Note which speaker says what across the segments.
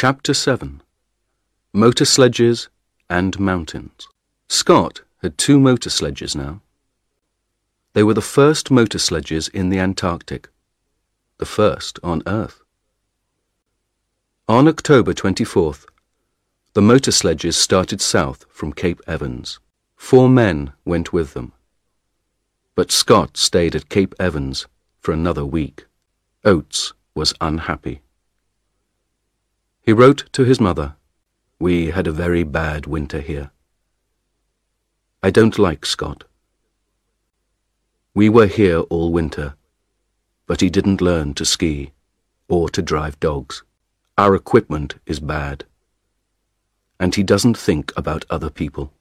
Speaker 1: Chapter 7 Motor Sledges and Mountains. Scott had two motor sledges now. They were the first motor sledges in the Antarctic, the first on Earth. On October 24th, the motor sledges started south from Cape Evans. Four men went with them. But Scott stayed at Cape Evans for another week. Oates was unhappy. He wrote to his mother, We had a very bad winter here. I don't like Scott. We were here all winter, but he didn't learn to ski or to drive dogs. Our equipment is bad. And he doesn't think about other people.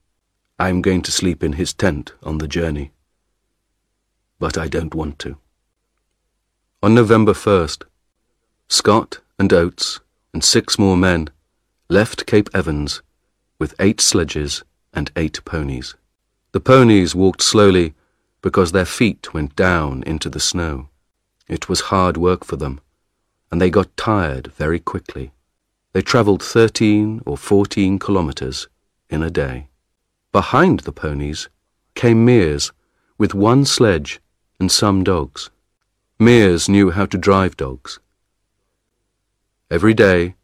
Speaker 1: I'm going to sleep in his tent on the journey. But I don't want to. On November 1st, Scott and Oates and six more men left Cape Evans with eight sledges and eight ponies. The ponies walked slowly because their feet went down into the snow. It was hard work for them, and they got tired very quickly. They travelled 13 or 14 kilometres in a day. Behind the ponies came Meares with one sledge and some dogs. Meares knew how to drive dogs. Every day,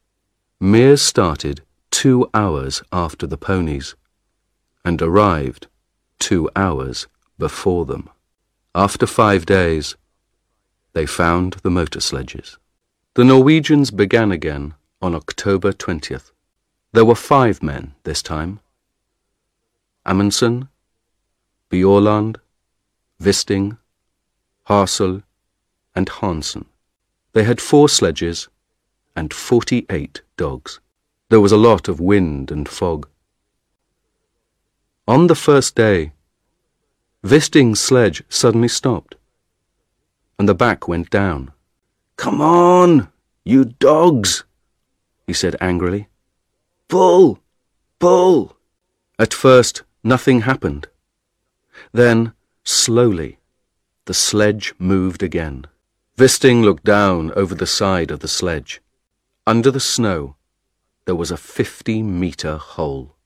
Speaker 1: Meares started two hours after the ponies and arrived two hours before them. After five days, they found the motor sledges. The Norwegians began again on October 20th. There were five men this time. Amundsen, Bjaaland, Wisting, Hassel, and Hanssen. They had four sledges and 48 dogs. There was a lot of wind and fog. On the first day, Wisting's sledge suddenly stopped, and the back went down.
Speaker 2: Come on, you dogs, he said angrily. Pull, pull.
Speaker 1: At first, nothing happened. Then, slowly, the sledge moved again. Wisting looked down over the side of the sledge. Under the snow, there was a fifty-metre hole.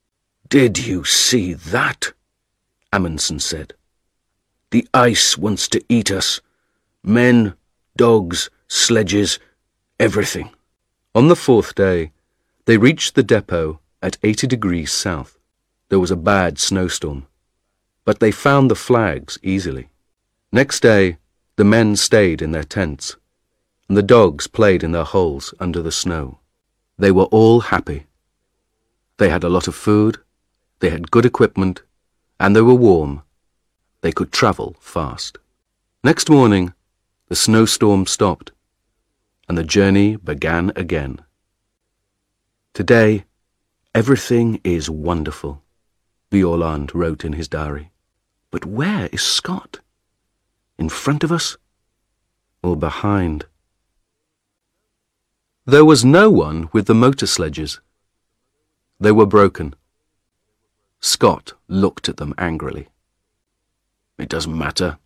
Speaker 2: Did you see that? Amundsen said. The ice wants to eat us. Men, dogs, sledges, everything.
Speaker 1: On the fourth day, they reached the depot at 80 degrees south. There was a bad snowstorm, but they found the flags easily. Next day, the men stayed in their tents and the dogs played in their holes under the snow. They were all happy. They had a lot of food, they had good equipment, and they were warm. They could travel fast. Next morning, the snowstorm stopped, and the journey began again. Today, everything is wonderful, Bjaaland wrote in his diary. But where is Scott? In front of us or behind? There was no one with the motor sledges. They were broken. Scott looked at them angrily.
Speaker 2: It doesn't matter,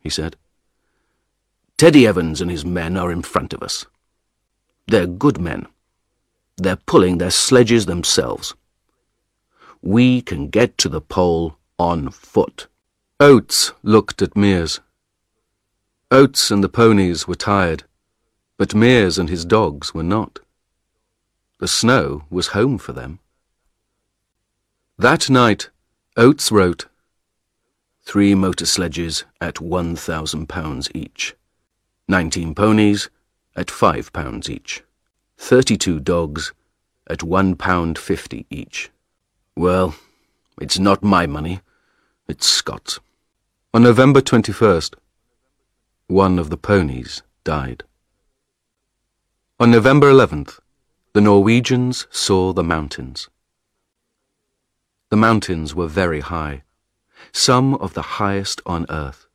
Speaker 2: he said. Teddy Evans and his men are in front of us. They're good men. They're pulling their sledges themselves. We can get to the pole on foot.
Speaker 1: Oates looked at Meares. Oates and the ponies were tired but Meares and his dogs were not. The snow was home for them. That night, Oates wrote, Three motor sledges at one thousand pounds each. Nineteen ponies at five pounds each. Thirty-two dogs at one pound fifty each.
Speaker 2: Well, it's not my money, it's Scott's.
Speaker 1: On November 21st, one of the ponies died. On November 11th, the Norwegians saw the mountains. The mountains were very high, some of the highest on earth.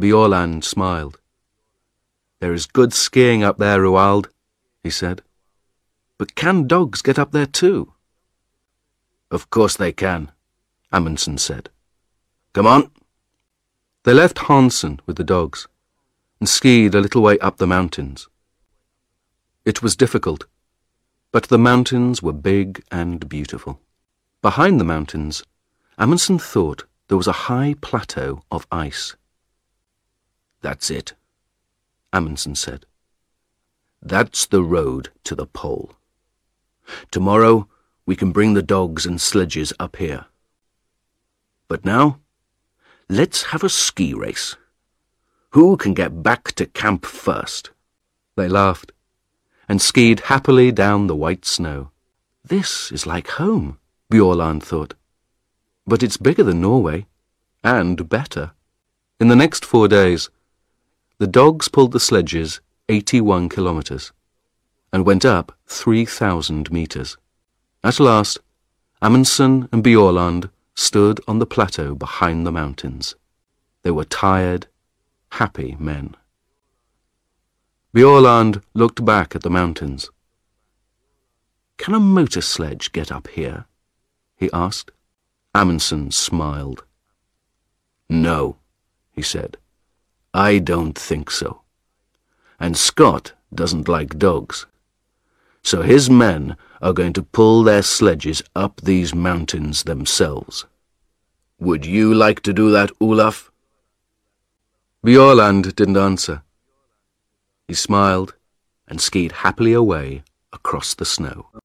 Speaker 1: Bjaaland smiled. There is good skiing up there, Roald, he said. But can dogs get up there too?
Speaker 2: Of course they can, Amundsen said. Come on.
Speaker 1: They left Hanssen with the dogs and skied a little way up the mountains. It was difficult. But the mountains were big and beautiful. Behind the mountains, Amundsen thought there was a high plateau of ice.
Speaker 2: That's it,
Speaker 1: Amundsen said.
Speaker 2: That's the road to the pole. Tomorrow we can bring the dogs and sledges up here. But now, let's have a ski race. Who can get back to camp first?
Speaker 1: They laughed and skied happily down the white snow. This is like home, Bjaaland thought. But it's bigger than Norway, and better. In the next four days, the dogs pulled the sledges 81 kilometres and went up 3,000 metres. At last, Amundsen and Bjaaland stood on the plateau behind the mountains. They were tired, happy men. Bjaaland looked back at the mountains. Can a motor sledge get up here? he asked. Amundsen smiled.
Speaker 2: No, he said. I don't think so. And Scott doesn't like dogs. So his men are going to pull their sledges up these mountains themselves. Would you like to do that, Olaf?
Speaker 1: Bjaaland didn't answer. He smiled and skied happily away across the snow.